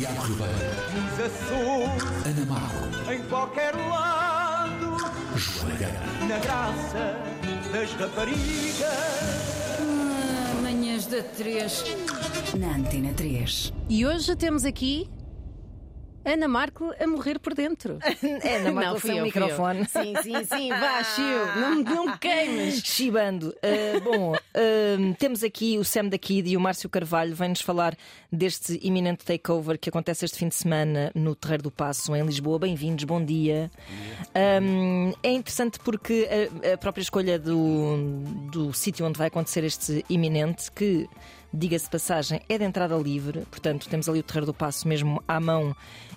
Tiago Ribeiro, Nos Açores, Ana Marco, em qualquer lado, Joana Gama. na graça das raparigas. Ah, Manhãs da 3 na Antena 3. E hoje temos aqui Ana Marco a morrer por dentro. Na Marco fui sem eu, o microfone. Sim, sim, sim, vá, Chiu, não, não me queimes. Chibando. Uh, bom, uh, temos aqui o Sam da Kid e o Márcio Carvalho vem-nos falar deste iminente takeover que acontece este fim de semana no Terreiro do Passo, em Lisboa. Bem-vindos, bom dia. Um, é interessante porque a, a própria escolha do, do sítio onde vai acontecer este iminente, que, diga-se passagem, é de entrada livre, portanto, temos ali o Terreiro do Passo mesmo à mão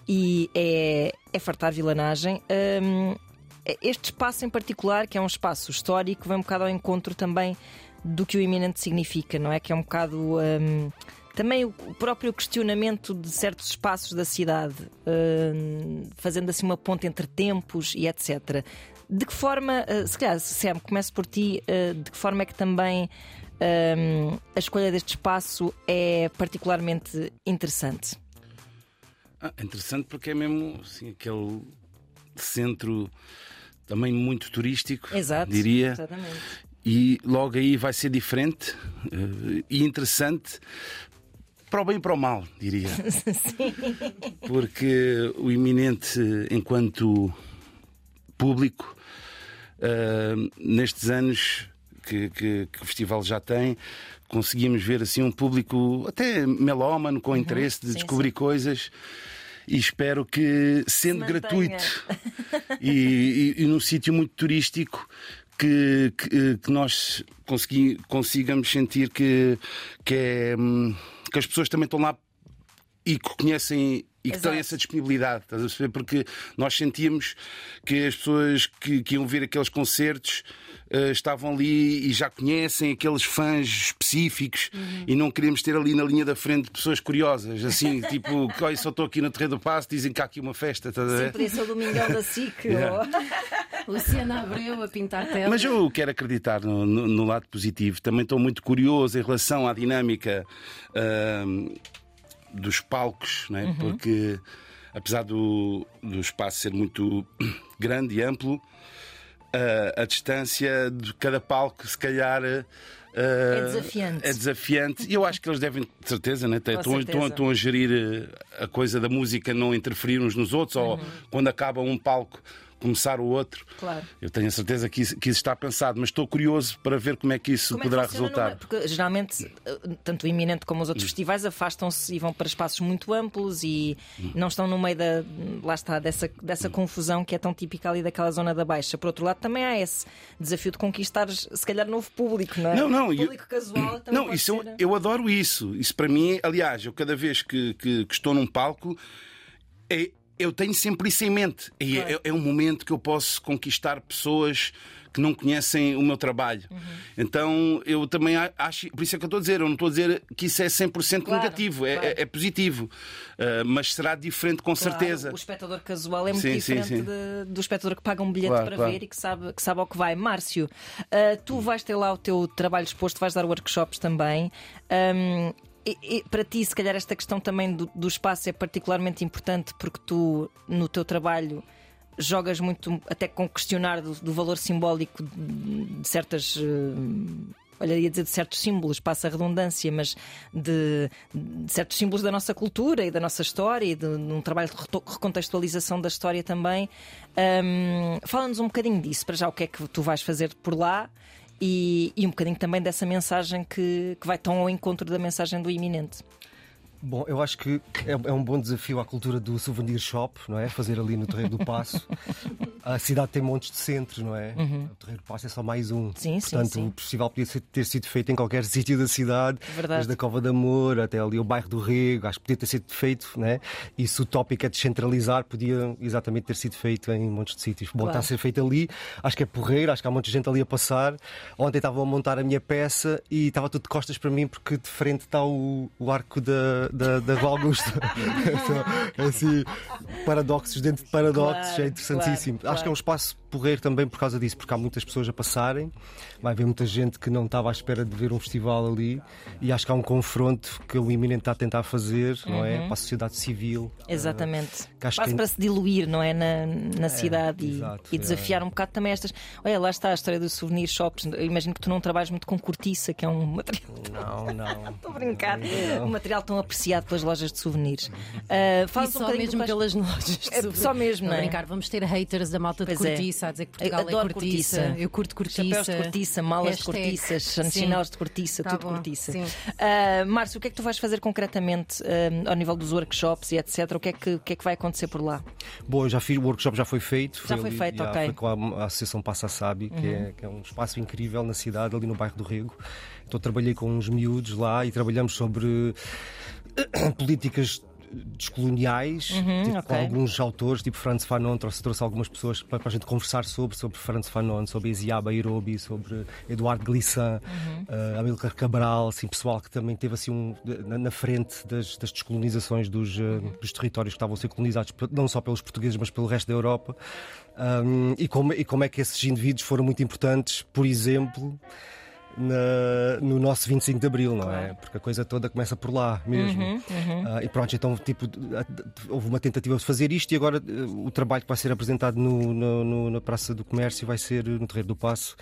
e é, é fartar vilanagem. Um, este espaço em particular, que é um espaço histórico, vem um bocado ao encontro também do que o iminente significa, não é? Que é um bocado. hum, também o próprio questionamento de certos espaços da cidade, hum, fazendo assim uma ponte entre tempos e etc. De que forma, uh, se calhar, Sam, começo por ti, uh, de que forma é que também hum, a escolha deste espaço é particularmente interessante? Ah, interessante porque é mesmo assim, aquele centro também muito turístico, Exato. diria. Exatamente. E logo aí vai ser diferente eh, e interessante para o bem e para o mal, diria. Porque o iminente, enquanto público, eh, nestes anos que, que- que o festival já tem, conseguimos ver assim um público até melómano, com interesse de Uhum. sim, descobrir coisas. E espero que, sendo mantenha. gratuito e, e- e num sítio muito turístico, que, que- que nós consegui- consigamos sentir que, que, é, hum, que as pessoas também estão lá e que conhecem e que têm Exato. essa disponibilidade, estás a perceber? Porque nós sentíamos que as pessoas que, que iam ver aqueles concertos eh, estavam ali e já conhecem aqueles fãs específicos Uhum. e não queríamos ter ali na linha da frente pessoas curiosas, assim, tipo, que olha, só estou aqui no Terreiro do Passo, dizem que há aqui uma festa, estás a Sim, podia ser o Domingão da SIC. Yeah. ou- Luciana Abreu a pintar tela. Mas eu quero acreditar no, no- no lado positivo. Também estou muito curioso em relação à dinâmica ahm, dos palcos, não é? porque apesar do, do espaço ser muito grande e amplo, a, a distância de cada palco, se calhar. ah, É desafiante. É desafiante. E eu acho que eles devem, de certeza, né? estão, estão- certeza. estão a gerir eh, a coisa da música não interferir uns nos outros, ou Uhum. quando acaba um palco, começar o outro. Claro. Eu tenho a certeza que isso, que isso está pensado, mas estou curioso para ver como é que isso Como é que poderá resultar. numa- Porque geralmente, tanto o iminente como os outros festivais afastam-se e vão para espaços muito amplos e não estão no meio da. Lá está, dessa, dessa confusão que é tão típica ali daquela zona da Baixa. Por outro lado, também há esse desafio de conquistar, se calhar, novo público, não é? Não, não, O eu- público casual também. Não, isso eu, ser- eu adoro isso. Isso para mim, aliás, eu cada vez que, que- que estou num palco, é- eu tenho sempre isso em mente. É, é- é um momento que eu posso conquistar pessoas que não conhecem o meu trabalho. Uhum. Então eu também acho, por isso é que eu estou a dizer, eu não estou a dizer que isso é 100% Claro, negativo, é, claro. é- é positivo. Ah, mas será diferente com Claro, certeza. O espectador casual é muito Sim, sim, diferente sim. de- do espectador que paga um bilhete Claro, para claro. ver e que sabe, que sabe ao que vai. Márcio, ah, tu vais ter lá o teu trabalho exposto, vais dar workshops também. Ahm, e- e para ti, se calhar, esta questão também do, do espaço é particularmente importante porque tu, no teu trabalho, jogas muito até com questionar do, do valor simbólico de, certas. eh, Olha, ia dizer de certos símbolos, passa a redundância, mas de, de certos símbolos da nossa cultura e da nossa história e de, de um trabalho de recontextualização da história também. Ahm, Fala-nos um bocadinho disso, para já o que é que tu vais fazer por lá e, e um bocadinho também dessa mensagem que, que vai tão ao encontro da mensagem do iminente. Bom, eu acho que é, é um bom desafio à cultura do souvenir shop, não é? Fazer ali no Terreiro do Passo. A cidade tem montes de centros, não é? O Terreiro do Passo é só mais um. Uhum. Sim, sim, Portanto, sim. o festival podia ter sido feito em qualquer sítio da cidade, Verdade. desde a Cova de Amor até ali o bairro do Rego. Acho que podia ter sido feito, não é? E se o tópico é descentralizar, podia exatamente ter sido feito em montes de sítios. Bom, Claro. está a ser feito ali. Acho que é porreiro, acho que há muita gente ali a passar. Ontem estavam a montar a minha peça e estava tudo de costas para mim porque de frente está o, o arco da, da, da Rua Augusta. Então, assim, paradoxos dentro de paradoxos, Claro, é interessantíssimo. claro, Acho que é um espaço porreiro também por causa disso, porque há muitas pessoas a passarem, vai haver muita gente que não estava à espera de ver um festival ali e acho que há um confronto que o Iminente está a tentar fazer, não é? Para a sociedade civil. Exatamente. acho Quase que- para se diluir, não é? Na, na cidade e- exato, e, desafiar um bocado também estas. Olha, lá está a história dos souvenir shops. Eu imagino que tu não trabalhas muito com cortiça, que é um material. Não, não. Estou a brincar. Um material tão apreciado pelas lojas de souvenirs. Uh, E fala-nos só um bocadinho mesmo que pelas lojas de É, souvenirs. só mesmo, não é? brincar, vamos ter haters da malta de Pois é. cortiça a dizer que Portugal Adoro é cortiça. cortiça. Eu curto cortiça. Chapéus de cortiça, malas de Hashtag. cortiças, Sim. chinelos de cortiça, Tá tudo bom, cortiça. Uh, Márcio, o que é que tu vais fazer concretamente uh, ao nível dos workshops e etc? O que, é que, o que é que vai acontecer por lá? Bom, eu já fiz, o workshop já foi feito. Já foi ali- feito, já, ok. Uhum. Foi com a, a Associação Passa Sabe, que, é, que é um espaço incrível na cidade, ali no bairro do Rego. Então trabalhei com uns miúdos lá e trabalhamos sobre políticas descoloniais, tipo, Uhum, ok. com alguns autores, tipo Franz Fanon, trouxe, trouxe algumas pessoas para, para a gente conversar sobre, sobre Franz Fanon, sobre Isiaba Nairobi, sobre Eduardo Glissant, Uhum. uh, Amílcar Cabral, assim, pessoal que também teve assim um, na, na frente das, das descolonizações dos, uh, dos territórios que estavam a ser colonizados, não só pelos portugueses, mas pelo resto da Europa. Um, e, como, e como é que esses indivíduos foram muito importantes, por exemplo, na- no nosso 25 de Abril, não é? Porque a coisa toda começa por lá mesmo. Uhum, Ah, e pronto, então tipo, houve uma tentativa de fazer isto e agora eh, o trabalho que vai ser apresentado no- no- no- na Praça do Comércio vai ser no Terreiro do Passo.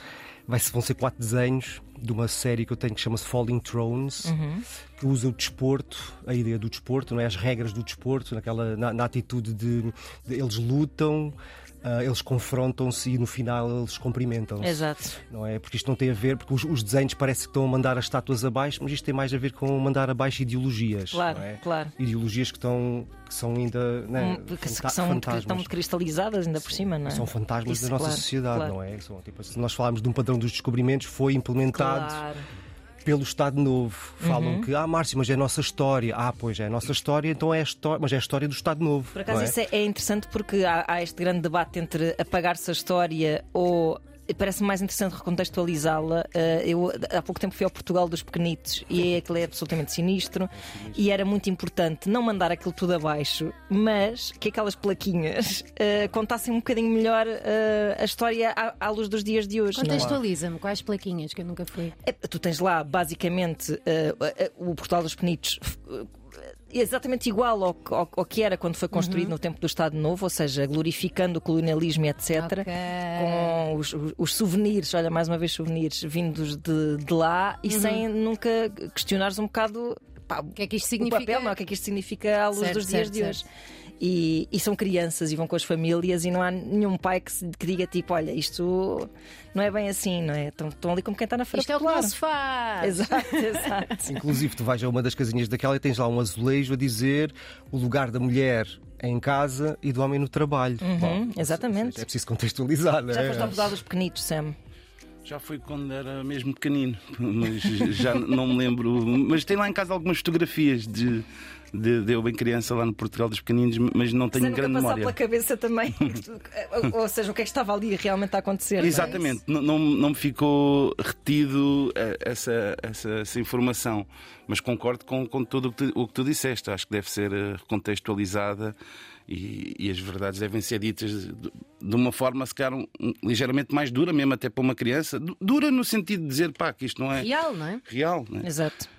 Vai, vão ser quatro desenhos de uma série que eu tenho que chama-se Falling Thrones, que usa o desporto, a ideia do desporto, não é? as regras do desporto, naquela, na, na atitude de, de eles lutam, ah, eles confrontam-se e no final eles cumprimentam-se Exato. não é? Porque isto não tem a ver, porque os, os desenhos parece que estão a mandar as estátuas abaixo, mas isto tem mais a ver com mandar abaixo ideologias. Claro, é? claro. Ideologias que, estão, que são ainda né, Hum, que, que são fantasmas. estão muito cristalizadas ainda por cima, não é? São fantasmas Isso, da nossa claro, sociedade, claro. não é? São, tipo, se nós falarmos de um padrão dos descobrimentos, foi implementado Claro. Pelo Estado Novo. Falam Uhum. que, ah, Márcio, mas é a nossa história. Ah, pois é a nossa história, então é a história, mas é a história do Estado Novo. Por acaso é? isso é, é interessante porque há, há este grande debate entre apagar-se a história ou. Parece-me mais interessante recontextualizá-la. Uh, eu há pouco tempo fui ao Portugal dos Pequenitos e aquilo é absolutamente sinistro. E era muito importante não mandar aquilo tudo abaixo, mas que aquelas plaquinhas uh, contassem um bocadinho melhor uh, a história à, à luz dos dias de hoje. é? Contextualiza-me, quais plaquinhas que eu nunca fui. É, Tu tens lá, basicamente, eh, eh, o Portal dos Penitos. Exatamente igual ao, que- ao- ao que era quando foi construído no tempo do Estado Novo, ou seja, glorificando o colonialismo, etc. Ok. Com os, os- os souvenirs, olha, mais uma vez, souvenirs vindos de, de lá e sem nunca questionares um bocado pá, O que é que isto o significa? papel, não é? o que é que isto significa à luz Certo, dos dias certo, de hoje. E, e são crianças e vão com as famílias e não há nenhum pai que, se- que diga tipo, olha, isto não é bem assim, não é? Estão, estão ali como quem está na frente. Isto é o que não se faz. Exato, exato. Inclusive, tu vais a uma das casinhas daquela e tens lá um azulejo a dizer o lugar da mulher em casa e do homem no trabalho. Bom, exatamente. É preciso contextualizar, não Já é? foste ao dos Pequenitos, Sam. Já foi quando era mesmo pequenino, mas já não me lembro. Mas tem lá em casa algumas fotografias de, de, de eu bem criança lá no Portugal dos Pequeninos, mas não tenho nunca grande passar memória. pela cabeça também. ou, ou seja, o que é que estava ali realmente a acontecer. não é? Exatamente, não, não, não me ficou retido eh, essa, essa, essa informação, mas concordo com, com tudo o que, tu, o que tu disseste. Acho que deve ser eh, recontextualizada e, e as verdades devem ser ditas de, de uma forma, se calhar, um- um- ligeiramente mais dura, mesmo até para uma criança. Du- Dura no sentido de dizer, pá, que isto não é Real, não é? real. Né? Exato.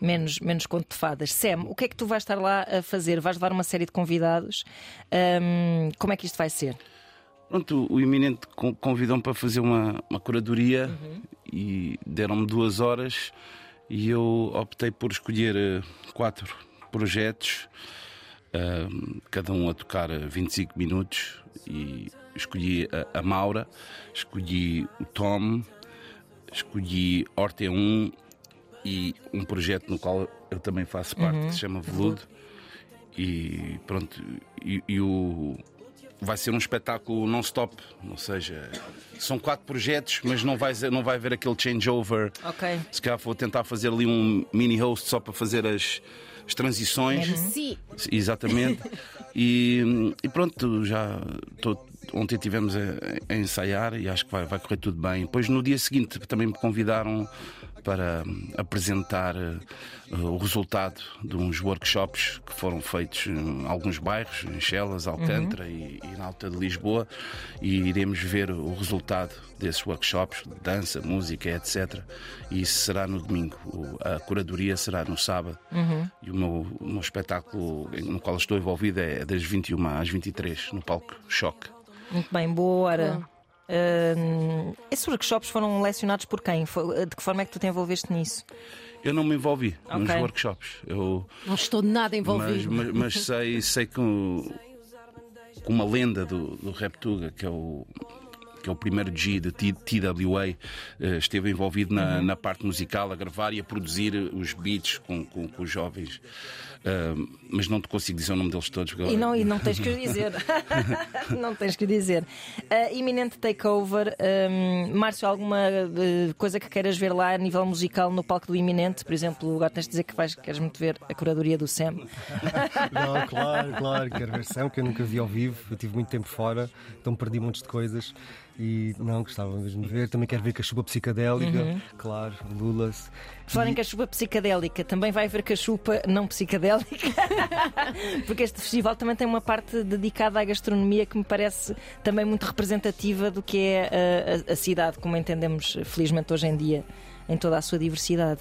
Menos, menos conto de fadas. Sam, o que é que tu vais estar lá a fazer? Vais levar uma série de convidados. Ahm, como é que isto vai ser? Pronto, o iminente con- convidou-me para fazer uma, uma curadoria e deram-me duas horas e eu optei por escolher eh, quatro projetos, ahm, cada um a tocar eh, 25 minutos e escolhi a, a Maura, escolhi o Tom, escolhi Orte 1 e um projeto no qual eu também faço parte, que se chama Veludo. E pronto, e, e o, vai ser um espetáculo non-stop, ou seja, são quatro projetos, mas não vai, não vai haver aquele changeover. Ok. Se calhar vou tentar fazer ali um mini host só para fazer as, as transições. Sim. Exatamente. E, e pronto, já tô- ontem estivemos a, a ensaiar e acho que vai, vai correr tudo bem. Depois no dia seguinte também me convidaram para apresentar eh, o resultado de uns workshops que foram feitos em alguns bairros, em Chelas, Alcântara e, e na Alta de Lisboa, e iremos ver o resultado desses workshops, de dança, música, etc. E isso será no domingo. A curadoria será no sábado. E o meu, o meu espetáculo no qual estou envolvido é das 21 às 23, no palco Choque. Muito bem, boa hora. Hum, esses workshops foram lecionados por quem? De que forma é que tu te envolveste nisso? Eu não me envolvi nos Ok. workshops. Eu, Não estou nada mas, envolvido. mas- mas sei, sei que, o- que uma lenda do, do Reptuga, que é o. Que é o primeiro G de TWA, eh, esteve envolvido na, na parte musical, a gravar e a produzir os beats com, com, com os jovens. Ah, mas não te consigo dizer o nome deles todos. porque E não, e não tens que o dizer. não tens que o dizer. Uh, iminente takeover. Um, Márcio, alguma uh, coisa que queiras ver lá a nível musical no palco do iminente? Por exemplo, agora tens de dizer que vais, queres muito ver a curadoria do Sam. Não, claro, claro, quero ver Sam, que eu nunca vi ao vivo, eu tive muito tempo fora, então perdi montes de coisas e não, gostava mesmo de ver. Também quero ver Cachupa Psicadélica, claro, Lulas. Falar em cachupa psicadélica, também vai haver cachupa não psicadélica, porque este festival também tem uma parte dedicada à gastronomia que me parece também muito representativa do que é a, a- a cidade, como entendemos felizmente hoje em dia, em toda a sua diversidade.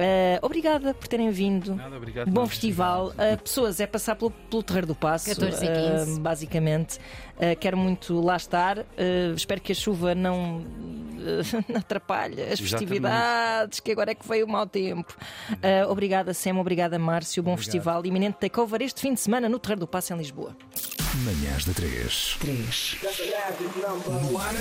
Eh, obrigada por terem vindo. Nada, obrigado. Bom festival. Uh, pessoas, é passar pelo, pelo Terreiro do Passo. 14 e 15. uh, basicamente. Uh, quero muito lá estar. Uh, espero que a chuva não, não atrapalhe as Exatamente. festividades, que agora é que veio o mau tempo. Uh, obrigada, Sam. Obrigada, Márcio. Bom festival. Iminente takeover este fim de semana no Terreiro do Passo em Lisboa. Manhãs da 3. 3. No ar,